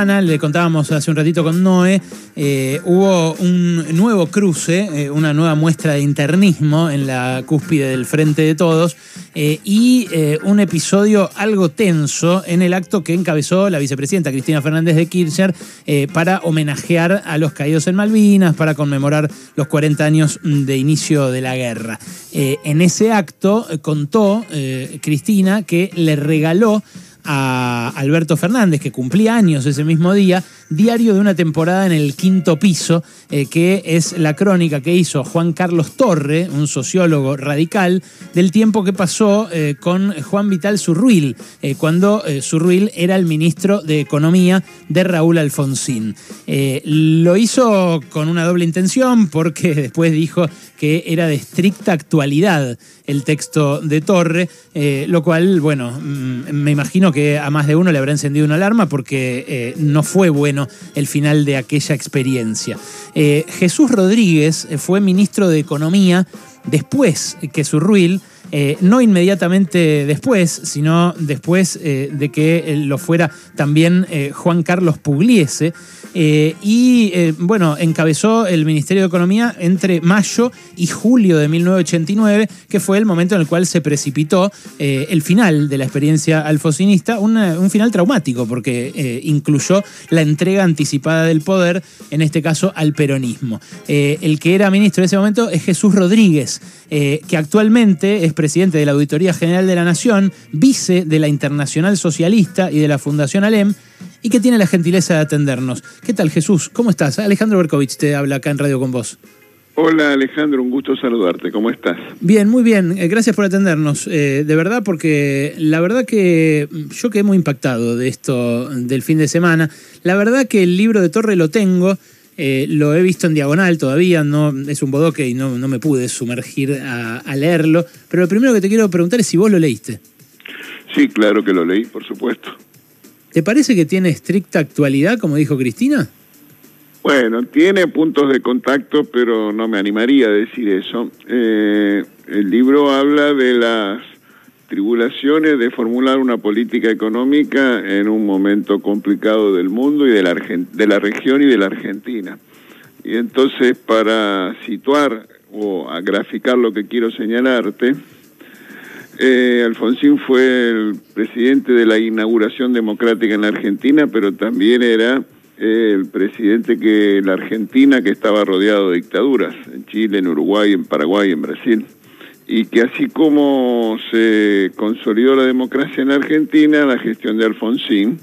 Le contábamos hace un ratito con Noé, eh, hubo un nuevo cruce, eh, una nueva muestra de internismo en la cúspide del Frente de Todos eh, y un episodio algo tenso en el acto que encabezó la vicepresidenta Cristina Fernández de Kirchner para homenajear a los caídos en Malvinas, para conmemorar los 40 años de inicio de la guerra. en ese acto contó Cristina que le regaló a Alberto Fernández, que cumplía años ese mismo día, diario de una temporada en el quinto piso, eh, que es la crónica que hizo Juan Carlos Torre, un sociólogo radical, del tiempo que pasó eh, con Juan Vital Zurruil, eh, cuando Zurruil era el ministro de Economía de Raúl Alfonsín. lo hizo con una doble intención, porque después dijo que era de estricta actualidad el texto de Torre, lo cual, bueno, mm, me imagino que a más de uno le habrá encendido una alarma porque no fue bueno el final de aquella experiencia. Eh, Jesús Rodríguez fue ministro de Economía después que Zurruil eh, no inmediatamente después, sino después eh, de que eh, lo fuera también Juan Carlos Pugliese. y bueno, encabezó el Ministerio de Economía entre mayo y julio de 1989, que fue el momento en el cual se precipitó el final de la experiencia alfocinista, un final traumático, porque incluyó la entrega anticipada del poder, en este caso al peronismo. el que era ministro en ese momento es Jesús Rodríguez, que actualmente es presidente de la Auditoría General de la Nación, vice de la Internacional Socialista y de la Fundación Alem, y que tiene la gentileza de atendernos. ¿Qué tal, Jesús? ¿Cómo estás? Alejandro Berkovich te habla acá en Radio con vos. Hola Alejandro, un gusto saludarte. ¿Cómo estás? Bien, muy bien. Eh, gracias por atendernos. Eh, de verdad, porque la verdad que yo quedé muy impactado de esto del fin de semana. La verdad que el libro de Torre lo tengo. Eh, lo he visto en diagonal todavía, no, es un bodoque y no, me pude sumergir a, leerlo. Pero lo primero que te quiero preguntar es si vos lo leíste. Sí, claro que lo leí, por supuesto. ¿Te parece que tiene estricta actualidad, como dijo Cristina? Bueno, tiene puntos de contacto, pero no me animaría a decir eso. Eh, el libro habla de las tribulaciones de formular una política económica en un momento complicado del mundo y de la, de la región y de la Argentina. Y entonces para situar o a graficar lo que quiero señalarte, eh, Alfonsín fue el presidente de la inauguración democrática en la Argentina, pero también era eh, el presidente que la Argentina que estaba rodeado de dictaduras, en Chile, en Uruguay, en Paraguay, en Brasil y que así como se consolidó la democracia en Argentina, la gestión de Alfonsín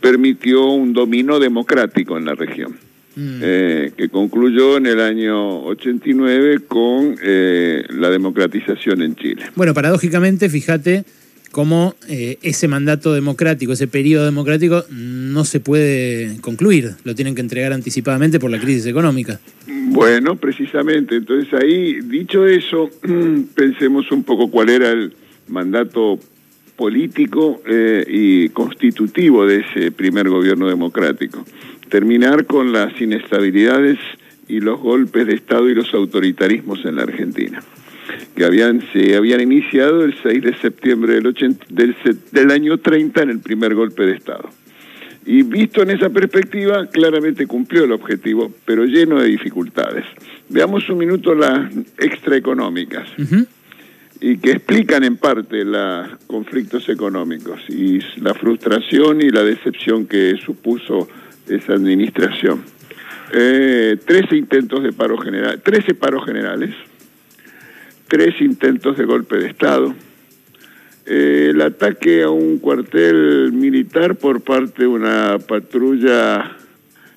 permitió un dominio democrático en la región, mm. eh, que concluyó en el año 89 con eh, la democratización en Chile. Bueno, paradójicamente, fíjate cómo eh, ese mandato democrático, ese periodo democrático, no se puede concluir, lo tienen que entregar anticipadamente por la crisis económica. Bueno, precisamente. Entonces ahí, dicho eso, pensemos un poco cuál era el mandato político eh, y constitutivo de ese primer gobierno democrático. Terminar con las inestabilidades y los golpes de Estado y los autoritarismos en la Argentina, que habían, se habían iniciado el 6 de septiembre del, del, del año 30 en el primer golpe de Estado. Y visto en esa perspectiva, claramente cumplió el objetivo, pero lleno de dificultades. Veamos un minuto las extraeconómicas y que explican en parte los conflictos económicos y la frustración y la decepción que supuso esa administración. Eh, trece intentos de paro general, trece paros generales, tres intentos de golpe de Estado, eh, el ataque a un cuartel militar por parte de una patrulla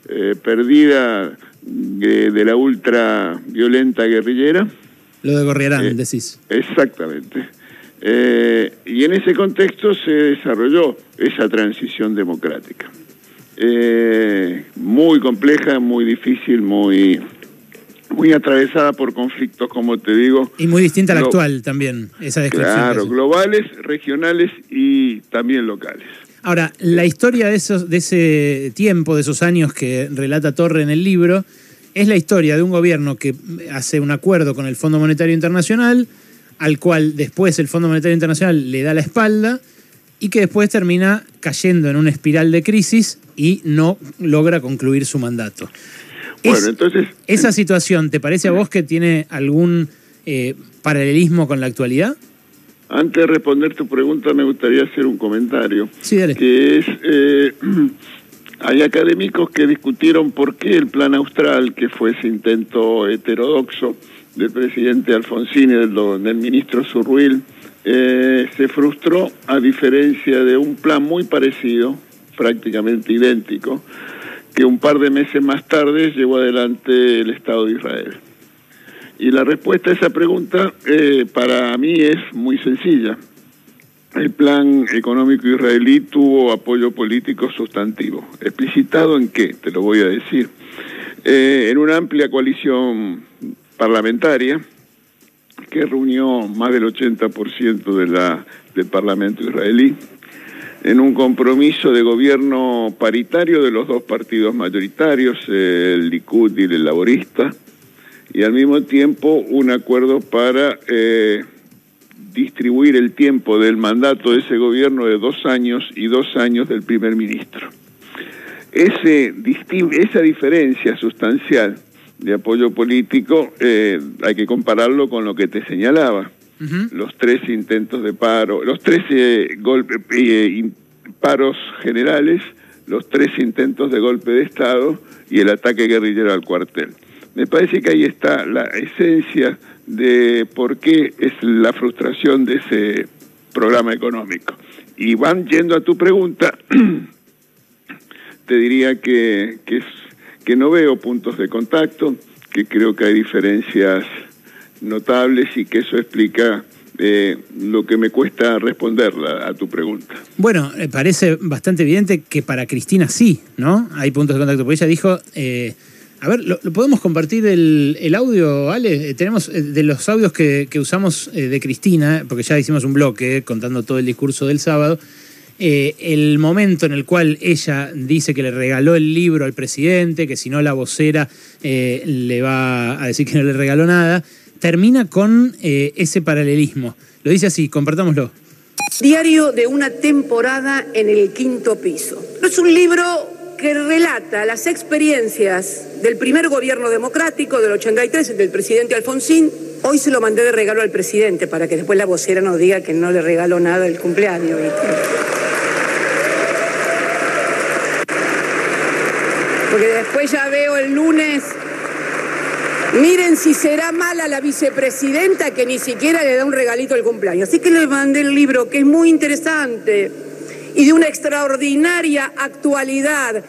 eh, perdida de, la ultra violenta guerrillera. Lo de Gorriarán, eh, decís. Exactamente. y en ese contexto se desarrolló esa transición democrática. muy compleja, muy difícil, muy muy atravesada por conflictos, como te digo. Y muy distinta a la actual también, esa descripción. Claro, globales, regionales y también locales. Ahora, la historia de, esos, de ese tiempo, de esos años que relata Torre en el libro, es la historia de un gobierno que hace un acuerdo con el Fondo Monetario Internacional, al cual después el Fondo Monetario Internacional le da la espalda, y que después termina cayendo en una espiral de crisis y no logra concluir su mandato. Bueno, entonces... ¿Esa situación te parece a vos que tiene algún eh, paralelismo con la actualidad? Antes de responder tu pregunta, me gustaría hacer un comentario. Sí, dale. Que es, eh, hay académicos que discutieron por qué el plan austral, que fue ese intento heterodoxo del presidente Alfonsín y del, del ministro Zurruil, eh, se frustró a diferencia de un plan muy parecido, prácticamente idéntico, que un par de meses más tarde llevó adelante el Estado de Israel. Y la respuesta a esa pregunta eh, para mí es muy sencilla. El plan económico israelí tuvo apoyo político sustantivo. ¿Explicitado en qué? Te lo voy a decir. Eh, en una amplia coalición parlamentaria que reunió más del 80% de la, del Parlamento israelí, en un compromiso de gobierno paritario de los dos partidos mayoritarios, el Likud y el Laborista, y al mismo tiempo un acuerdo para eh, distribuir el tiempo del mandato de ese gobierno de dos años y dos años del primer ministro. Ese, esa diferencia sustancial de apoyo político eh, hay que compararlo con lo que te señalaba. Los tres intentos de paro, los tres eh, golpes, paros generales, los tres intentos de golpe de Estado y el ataque guerrillero al cuartel. Me parece que ahí está la esencia de por qué es la frustración de ese programa económico. Y van yendo a tu pregunta, te diría que, que, es, que no veo puntos de contacto, que creo que hay diferencias notables y que eso explica eh, lo que me cuesta responder a tu pregunta. Bueno, eh, parece bastante evidente que para Cristina sí, ¿no? Hay puntos de contacto, porque ella dijo... Eh, a ver, ¿lo, podemos compartir el, audio, Ale? Tenemos de los audios que, usamos eh, de Cristina, porque ya hicimos un bloque contando todo el discurso del sábado. el momento en el cual ella dice que le regaló el libro al presidente, que si no la vocera le va a decir que no le regaló nada, termina con ese paralelismo. Lo dice así, compartámoslo. Diario de una temporada en el quinto piso. Es un libro que relata las experiencias del primer gobierno democrático del 83, del presidente Alfonsín. Hoy se lo mandé de regalo al presidente para que después la vocera no diga que no le regaló nada el cumpleaños. Porque después ya veo el lunes Miren si será mala la vicepresidenta que ni siquiera le da un regalito al cumpleaños. Así que le mandé el libro, que es muy interesante y de una extraordinaria actualidad.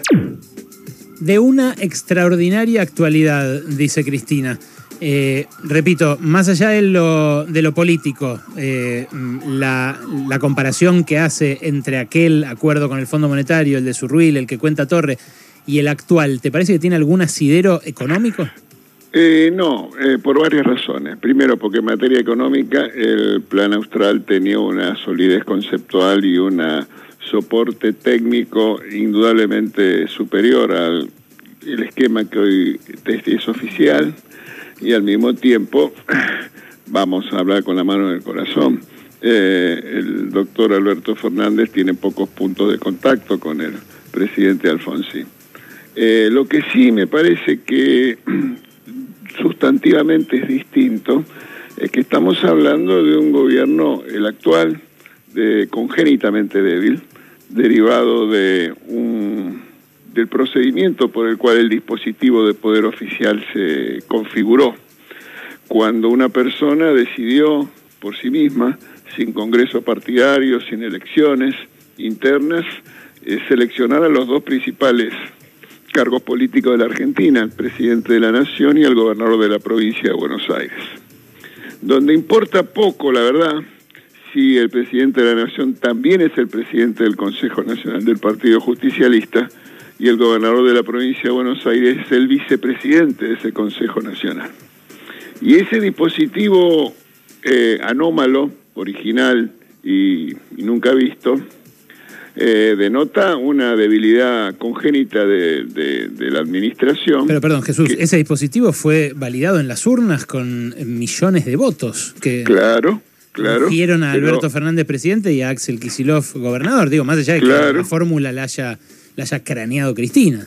De una extraordinaria actualidad, dice Cristina. Eh, repito, más allá de lo, de lo político, eh, la, comparación que hace entre aquel acuerdo con el Fondo Monetario, el de Surruil, el que cuenta Torre, y el actual, ¿te parece que tiene algún asidero económico? Eh, no, por varias razones. Primero, porque en materia económica el plan austral tenía una solidez conceptual y una soporte técnico indudablemente superior al el esquema que hoy es oficial y al mismo tiempo vamos a hablar con la mano en el corazón. Eh, el doctor Alberto Fernández tiene pocos puntos de contacto con el presidente Alfonsín. Eh, lo que sí me parece que sustantivamente es distinto que estamos hablando de un gobierno, el actual, de, congénitamente débil, derivado de un, del procedimiento por el cual el dispositivo de poder oficial se configuró. Cuando una persona decidió por sí misma, sin congreso partidario, sin elecciones internas, eh, seleccionar a los dos principales cargos políticos de la Argentina, el presidente de la Nación y el gobernador de la provincia de Buenos Aires. Donde importa poco, la verdad, si el presidente de la Nación también es el presidente del Consejo Nacional del Partido Justicialista y el gobernador de la provincia de Buenos Aires es el vicepresidente de ese Consejo Nacional. Y ese dispositivo eh, anómalo, original y, nunca visto, eh, denota una debilidad congénita de, la administración. Pero perdón, Jesús, ese dispositivo fue validado en las urnas con millones de votos. Que... Claro, Claro, Eligieron a pero- Alberto Fernández presidente y a Axel Kisilov gobernador. Digo, más allá de que Claro. la fórmula la haya, la haya craneado Cristina.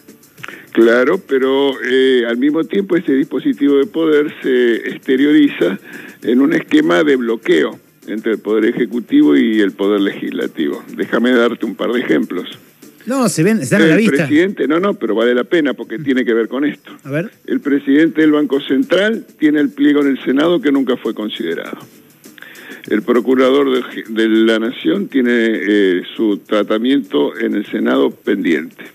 Claro, pero eh, al mismo tiempo ese dispositivo de poder se exterioriza en un esquema de bloqueo entre el Poder Ejecutivo y el Poder Legislativo. Déjame darte un par de ejemplos. No, se ven, están a la el vista. presidente, no, no, pero vale la pena porque tiene que ver con esto. A ver. El presidente del Banco Central tiene el pliego en el Senado que nunca fue considerado. El procurador de, de la Nación tiene eh, su tratamiento en el Senado pendiente.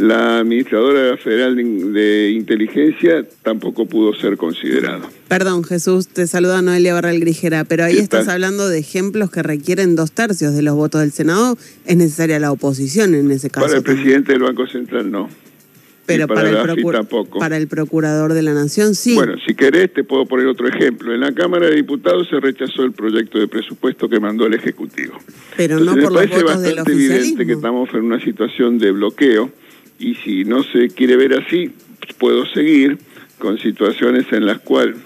La administradora federal de, inteligencia tampoco pudo ser considerado. Perdón, Jesús, te saluda Noelia Barral Grijera, pero ahí ¿Qué estás tal? hablando de ejemplos que requieren dos tercios de los votos del Senado. Es necesaria la oposición en ese caso. Para el también. presidente del Banco Central no. pero para, el AFI procur- tampoco. para el procurador de la Nación sí. Bueno, si querés te puedo poner otro ejemplo. En la Cámara de Diputados se rechazó el proyecto de presupuesto que mandó el Ejecutivo. pero no Entonces, por me los parece votos del bastante evidente oficialismo. que estamos en una situación de bloqueo y si no se quiere ver así, puedo seguir con situaciones en las cuales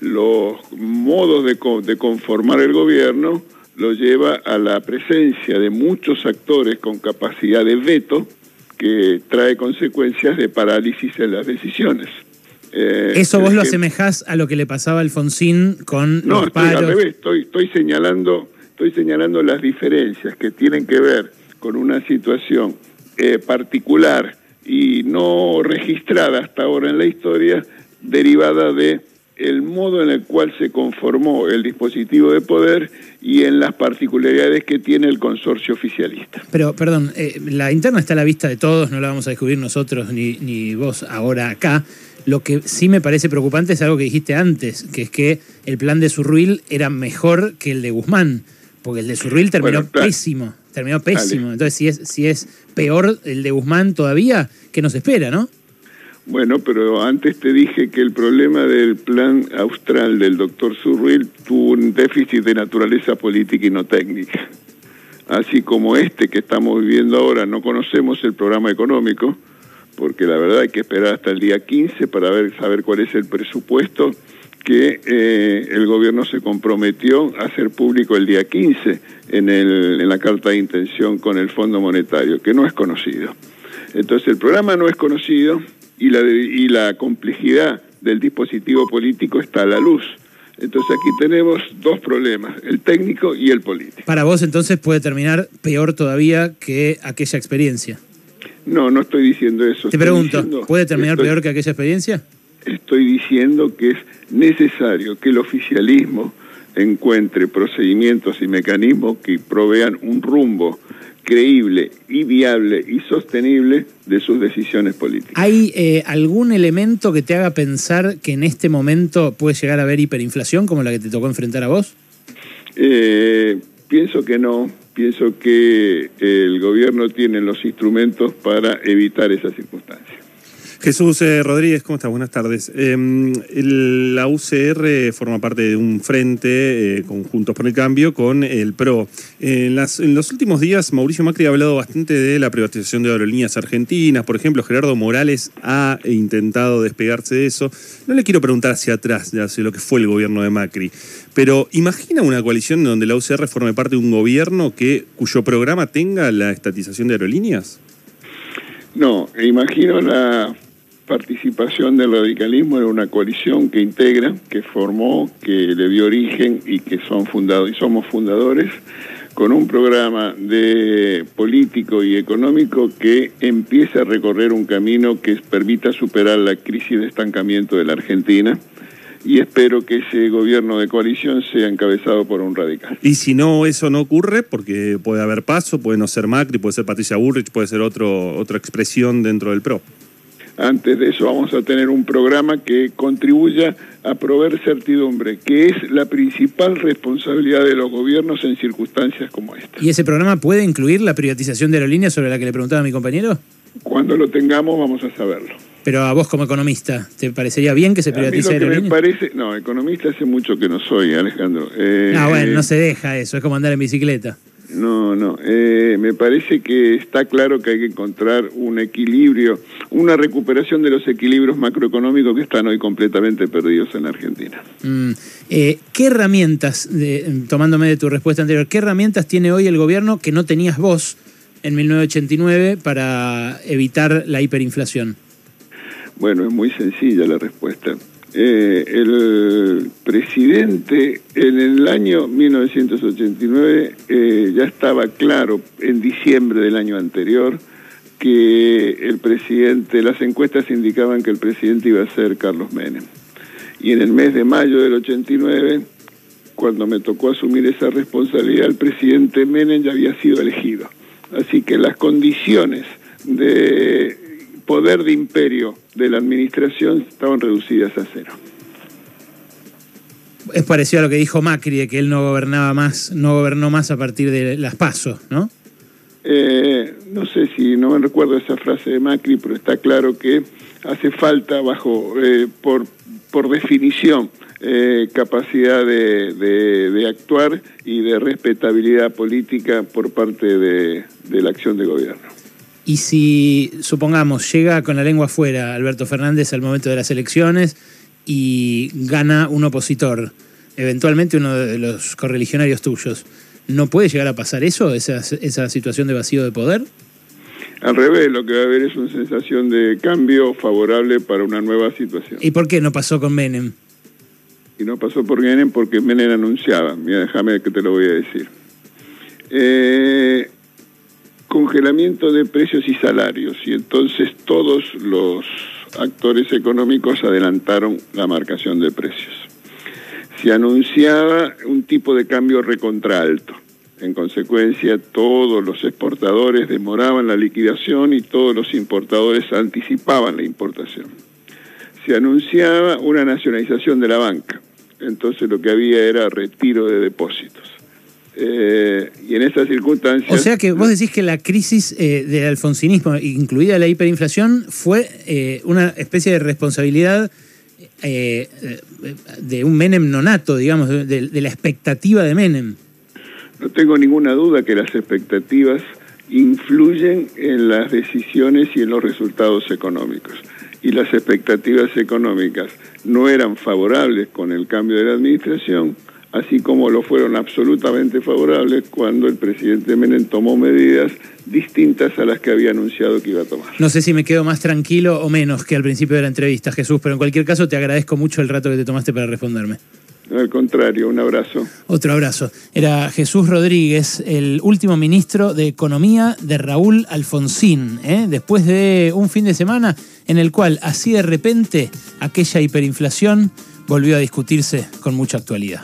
los modos de, de conformar el gobierno lo lleva a la presencia de muchos actores con capacidad de veto que trae consecuencias de parálisis en las decisiones. Eh, Eso vos lo asemejás a lo que le pasaba a Alfonsín con no, los estoy al paros. revés, estoy, estoy señalando, estoy señalando las diferencias que tienen que ver con una situación eh, particular y no registrada hasta ahora en la historia, derivada de el modo en el cual se conformó el dispositivo de poder y en las particularidades que tiene el consorcio oficialista. Pero, perdón, eh, la interna está a la vista de todos, no la vamos a descubrir nosotros ni, ni vos ahora acá. Lo que sí me parece preocupante es algo que dijiste antes, que es que el plan de Surruil era mejor que el de Guzmán, porque el de Surruil terminó Bueno, claro. pésimo, terminó pésimo. Entonces, si es, si es peor el de Guzmán todavía, ¿qué nos espera, no? Bueno, pero antes te dije que el problema del plan austral del doctor Surruil tuvo un déficit de naturaleza política y no técnica. Así como este que estamos viviendo ahora, no conocemos el programa económico, porque la verdad hay que esperar hasta el día 15 para ver, saber cuál es el presupuesto que eh, el gobierno se comprometió a hacer público el día 15 en, el, en la carta de intención con el Fondo Monetario, que no es conocido. Entonces el programa no es conocido y la, y la complejidad del dispositivo político está a la luz. Entonces aquí tenemos dos problemas, el técnico y el político. Para vos entonces puede terminar peor todavía que aquella experiencia. No, no estoy diciendo eso. Te estoy pregunto, diciendo- ¿puede terminar estoy- peor que aquella experiencia? Estoy diciendo que es necesario que el oficialismo encuentre procedimientos y mecanismos que provean un rumbo creíble y viable y sostenible de sus decisiones políticas. ¿Hay eh, algún elemento que te haga pensar que en este momento puede llegar a haber hiperinflación como la que te tocó enfrentar a vos? Eh, pienso que no, pienso que el gobierno tiene los instrumentos para evitar esas circunstancias. Jesús eh, Rodríguez, ¿cómo estás? Buenas tardes. El- la UCR forma parte de un frente eh, conjuntos por el cambio con el PRO. En, en los últimos días, Mauricio Macri ha hablado bastante de la privatización de aerolíneas argentinas. Por ejemplo, Gerardo Morales ha intentado despegarse de eso. No le quiero preguntar hacia atrás, hacia lo que fue el gobierno de Macri, pero imagina una coalición donde la UCR forme parte de un gobierno que, cuyo programa tenga la estatización de aerolíneas. No, imagino la participación del radicalismo en una coalición que integra, que formó, que le dio origen y que son fundados y somos fundadores con un programa de político y económico que empieza a recorrer un camino que permita superar la crisis de estancamiento de la Argentina y espero que ese gobierno de coalición sea encabezado por un radical. Y si no, eso no ocurre, porque puede haber paso, puede no ser Macri, puede ser Patricia Bullrich, puede ser otra expresión dentro del PRO. Antes de eso vamos a tener un programa que contribuya a proveer certidumbre, que es la principal responsabilidad de los gobiernos en circunstancias como esta. ¿Y ese programa puede incluir la privatización de aerolíneas sobre la que le preguntaba mi compañero? Cuando lo tengamos vamos a saberlo. Pero a vos como economista, ¿te parecería bien que se A mí lo privatice que me parece, no, economista hace mucho que no soy, Alejandro. Eh, Ah, bueno, eh, no se deja eso, es como andar en bicicleta. No, no. eh, me parece que está claro que hay que encontrar un equilibrio, una recuperación de los equilibrios macroeconómicos que están hoy completamente perdidos en la Argentina. Mm, eh, ¿qué herramientas, de- tomándome de tu respuesta anterior, qué herramientas tiene hoy el gobierno que no tenías vos en 1989 para evitar la hiperinflación? Bueno, es muy sencilla la respuesta. Eh, el presidente en el año 1989 eh, ya estaba claro, en diciembre del año anterior, que el presidente, las encuestas indicaban que el presidente iba a ser Carlos Menem. Y en el mes de mayo del 89, cuando me tocó asumir esa responsabilidad, el presidente Menem ya había sido elegido. Así que las condiciones de poder de imperio de la administración estaban reducidas a cero. Es parecido a lo que dijo Macri, de que él no gobernaba más, no gobernó más a partir de las pasos, ¿no? Eh, no sé si no me recuerdo esa frase de Macri, pero está claro que hace falta, bajo eh, por, por definición, eh, capacidad de, de- de actuar y de respetabilidad política por parte de, de la acción de gobierno. Y si, supongamos, llega con la lengua afuera Alberto Fernández al momento de las elecciones y gana un opositor, eventualmente uno de los correligionarios tuyos, ¿no puede llegar a pasar eso, esa, esa situación de vacío de poder? Al revés, lo que va a haber es una sensación de cambio favorable para una nueva situación. ¿Y por qué no pasó con Menem? y no pasó por Menem porque Menem anunciaba. Mira, déjame que te lo voy a decir. Eh, congelamiento de precios y salarios y entonces todos los actores económicos adelantaron la marcación de precios. Se anunciaba un tipo de cambio recontraalto. En consecuencia, todos los exportadores demoraban la liquidación y todos los importadores anticipaban la importación se anunciaba una nacionalización de la banca. Entonces lo que había era retiro de depósitos. Eh, y en esas circunstancias... O sea que vos decís que la crisis eh, del alfonsinismo, incluida la hiperinflación, fue eh, una especie de responsabilidad de un Menem nonato, digamos, de la expectativa de Menem. No tengo ninguna duda que las expectativas influyen en las decisiones y en los resultados económicos. Y las expectativas económicas no eran favorables con el cambio de la administración, así como lo fueron absolutamente favorables cuando el presidente Menem tomó medidas distintas a las que había anunciado que iba a tomar. No sé si me quedo más tranquilo o menos que al principio de la entrevista, Jesús, pero en cualquier caso te agradezco mucho el rato que te tomaste para responderme. Al contrario, un abrazo. Otro abrazo. Era Jesús Rodríguez, el último ministro de Economía de Raúl Alfonsín, ¿eh? después de un fin de semana en el cual, así de repente, aquella hiperinflación volvió a discutirse con mucha actualidad.